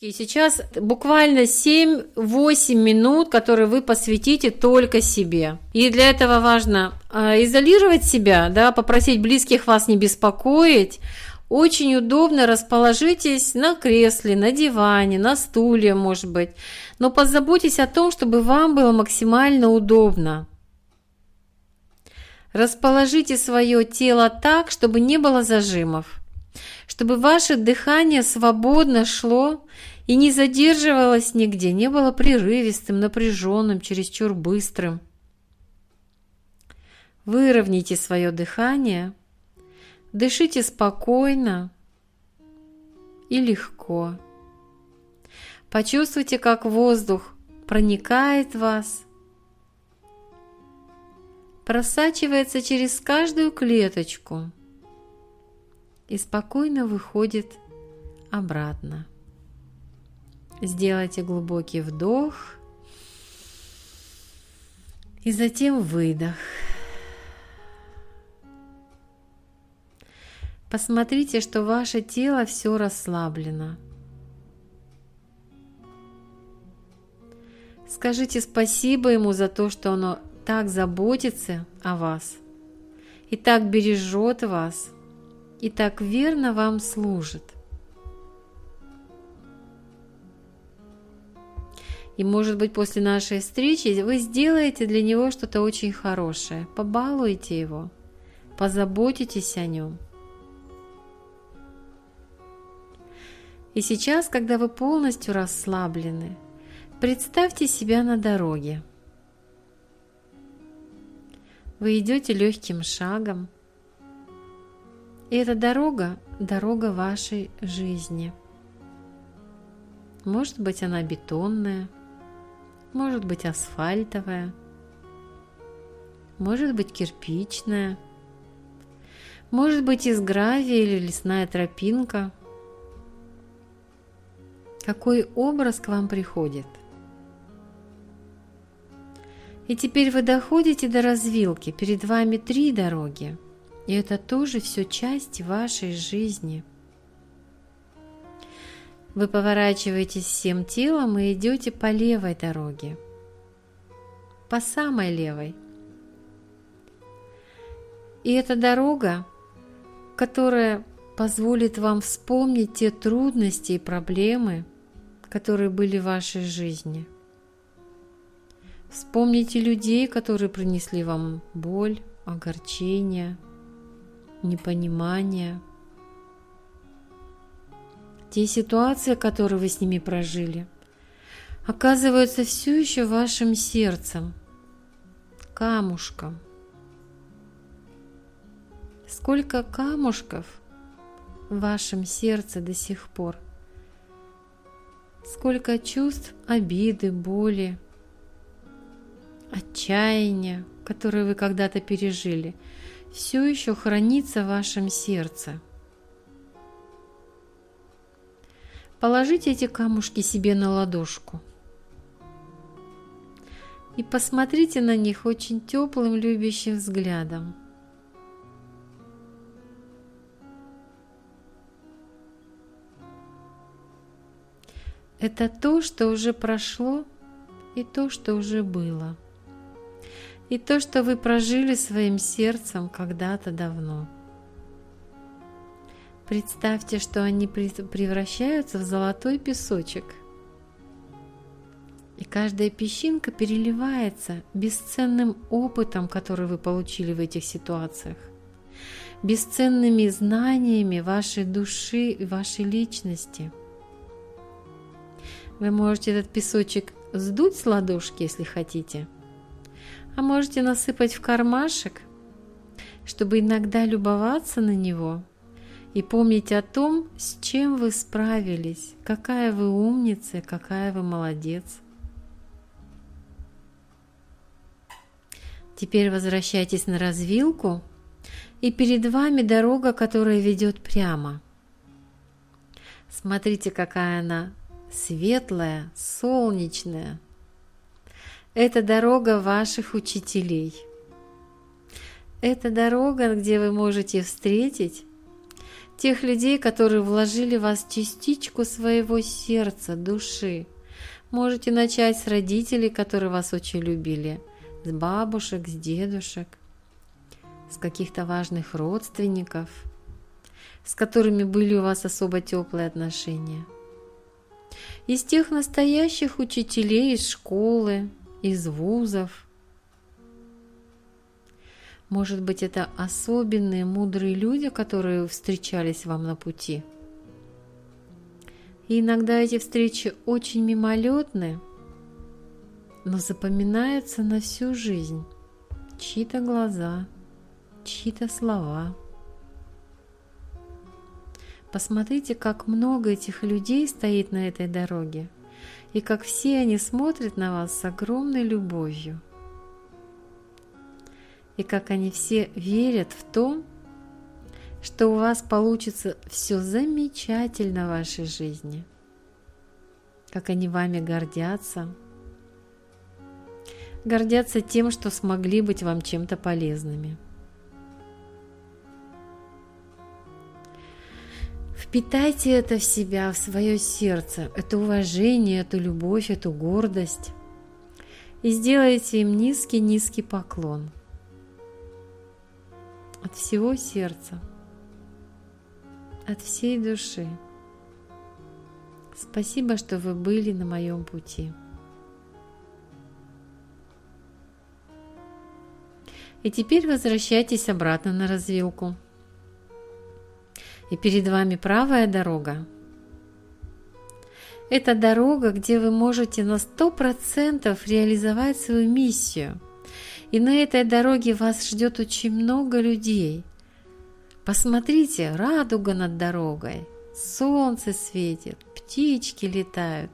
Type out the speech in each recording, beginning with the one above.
И сейчас буквально 7-8 минут, которые вы посвятите только себе. И для этого важно э, изолировать себя, да, попросить близких вас не беспокоить. Очень удобно расположитесь на кресле, на диване, на стуле, может быть. Но позаботьтесь о том, чтобы вам было максимально удобно. Расположите свое тело так, чтобы не было зажимов чтобы ваше дыхание свободно шло и не задерживалось нигде, не было прерывистым, напряженным, чересчур быстрым. Выровняйте свое дыхание, дышите спокойно и легко. Почувствуйте, как воздух проникает в вас, просачивается через каждую клеточку – и спокойно выходит обратно. Сделайте глубокий вдох и затем выдох. Посмотрите, что ваше тело все расслаблено. Скажите спасибо ему за то, что оно так заботится о вас и так бережет вас – и так верно вам служит. И может быть после нашей встречи вы сделаете для него что-то очень хорошее, побалуете его, позаботитесь о нем. И сейчас, когда вы полностью расслаблены, представьте себя на дороге. Вы идете легким шагом – и эта дорога – дорога вашей жизни. Может быть, она бетонная, может быть, асфальтовая, может быть, кирпичная, может быть, из гравия или лесная тропинка. Какой образ к вам приходит? И теперь вы доходите до развилки, перед вами три дороги – и это тоже все часть вашей жизни. Вы поворачиваетесь всем телом и идете по левой дороге. По самой левой. И эта дорога, которая позволит вам вспомнить те трудности и проблемы, которые были в вашей жизни. Вспомните людей, которые принесли вам боль, огорчение – непонимание, те ситуации, которые вы с ними прожили, оказываются все еще вашим сердцем, камушком. Сколько камушков в вашем сердце до сих пор? Сколько чувств обиды, боли, отчаяния, которые вы когда-то пережили – все еще хранится в вашем сердце. Положите эти камушки себе на ладошку и посмотрите на них очень теплым, любящим взглядом. Это то, что уже прошло, и то, что уже было и то, что вы прожили своим сердцем когда-то давно. Представьте, что они превращаются в золотой песочек. И каждая песчинка переливается бесценным опытом, который вы получили в этих ситуациях, бесценными знаниями вашей души и вашей личности. Вы можете этот песочек сдуть с ладошки, если хотите – а можете насыпать в кармашек, чтобы иногда любоваться на него и помнить о том, с чем вы справились, какая вы умница, какая вы молодец. Теперь возвращайтесь на развилку, и перед вами дорога, которая ведет прямо. Смотрите, какая она светлая, солнечная, это дорога ваших учителей. Это дорога, где вы можете встретить тех людей, которые вложили в вас частичку своего сердца, души. Можете начать с родителей, которые вас очень любили, с бабушек, с дедушек, с каких-то важных родственников, с которыми были у вас особо теплые отношения. Из тех настоящих учителей из школы, из вузов. Может быть, это особенные мудрые люди, которые встречались вам на пути – и иногда эти встречи очень мимолетны, но запоминаются на всю жизнь. Чьи-то глаза, чьи-то слова. Посмотрите, как много этих людей стоит на этой дороге, и как все они смотрят на вас с огромной любовью. И как они все верят в то, что у вас получится все замечательно в вашей жизни, как они вами гордятся, гордятся тем, что смогли быть вам чем-то полезными. Впитайте это в себя, в свое сердце, это уважение, эту любовь, эту гордость, и сделайте им низкий-низкий поклон от всего сердца от всей души. Спасибо, что вы были на моем пути. И теперь возвращайтесь обратно на развилку. И перед вами правая дорога. Это дорога, где вы можете на 100% реализовать свою миссию. И на этой дороге вас ждет очень много людей – Посмотрите, радуга над дорогой, солнце светит, птички летают,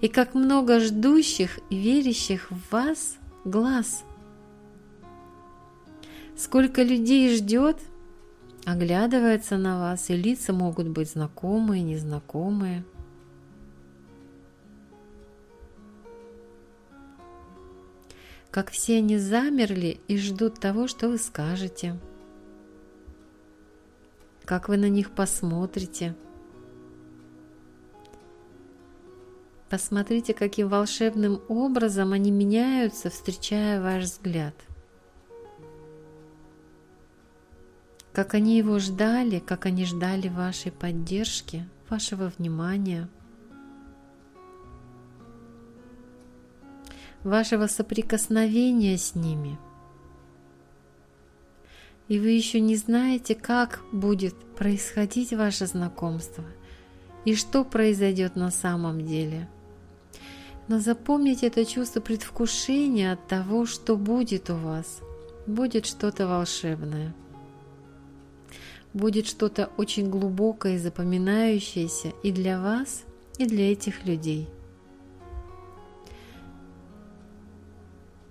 и как много ждущих и верящих в вас глаз. Сколько людей ждет, оглядывается на вас, и лица могут быть знакомые, незнакомые. Как все они замерли и ждут того, что вы скажете – как вы на них посмотрите. Посмотрите, каким волшебным образом они меняются, встречая ваш взгляд. Как они его ждали, как они ждали вашей поддержки, вашего внимания, вашего соприкосновения с ними – и вы еще не знаете, как будет происходить ваше знакомство и что произойдет на самом деле. Но запомните это чувство предвкушения от того, что будет у вас. Будет что-то волшебное. Будет что-то очень глубокое и запоминающееся и для вас, и для этих людей.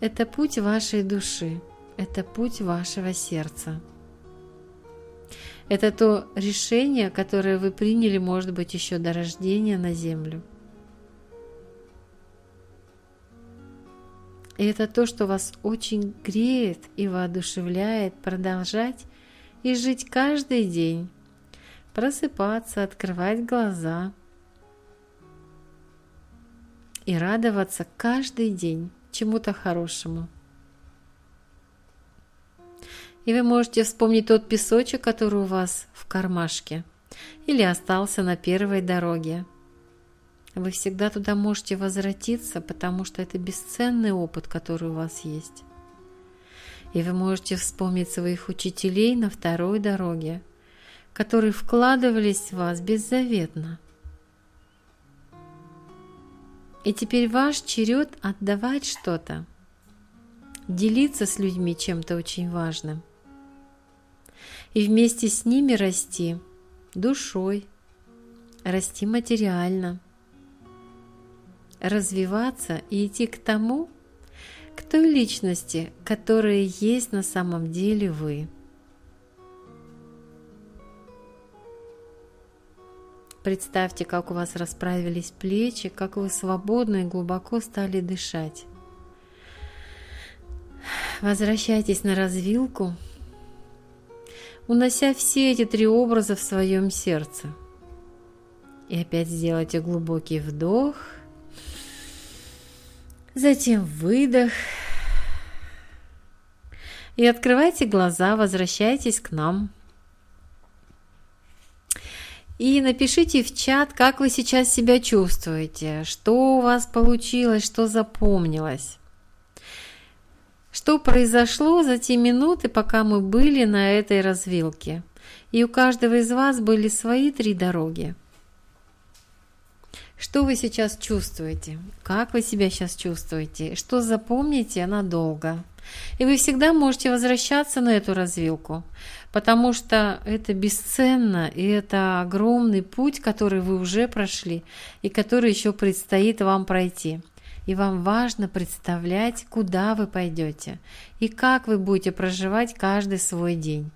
Это путь вашей души – это путь вашего сердца. Это то решение, которое вы приняли, может быть, еще до рождения на Землю. И это то, что вас очень греет и воодушевляет продолжать и жить каждый день, просыпаться, открывать глаза и радоваться каждый день чему-то хорошему. И вы можете вспомнить тот песочек, который у вас в кармашке или остался на первой дороге. Вы всегда туда можете возвратиться, потому что это бесценный опыт, который у вас есть. И вы можете вспомнить своих учителей на второй дороге, которые вкладывались в вас беззаветно. И теперь ваш черед отдавать что-то, делиться с людьми чем-то очень важным – и вместе с ними расти душой, расти материально, развиваться и идти к тому, к той личности, которая есть на самом деле вы. Представьте, как у вас расправились плечи, как вы свободно и глубоко стали дышать. Возвращайтесь на развилку – унося все эти три образа в своем сердце. И опять сделайте глубокий вдох, затем выдох. И открывайте глаза, возвращайтесь к нам. И напишите в чат, как вы сейчас себя чувствуете, что у вас получилось, что запомнилось. Что произошло за те минуты, пока мы были на этой развилке. И у каждого из вас были свои три дороги. Что вы сейчас чувствуете? Как вы себя сейчас чувствуете? Что запомните надолго? И вы всегда можете возвращаться на эту развилку, потому что это бесценно, и это огромный путь, который вы уже прошли, и который еще предстоит вам пройти. И вам важно представлять, куда вы пойдете, и как вы будете проживать каждый свой день.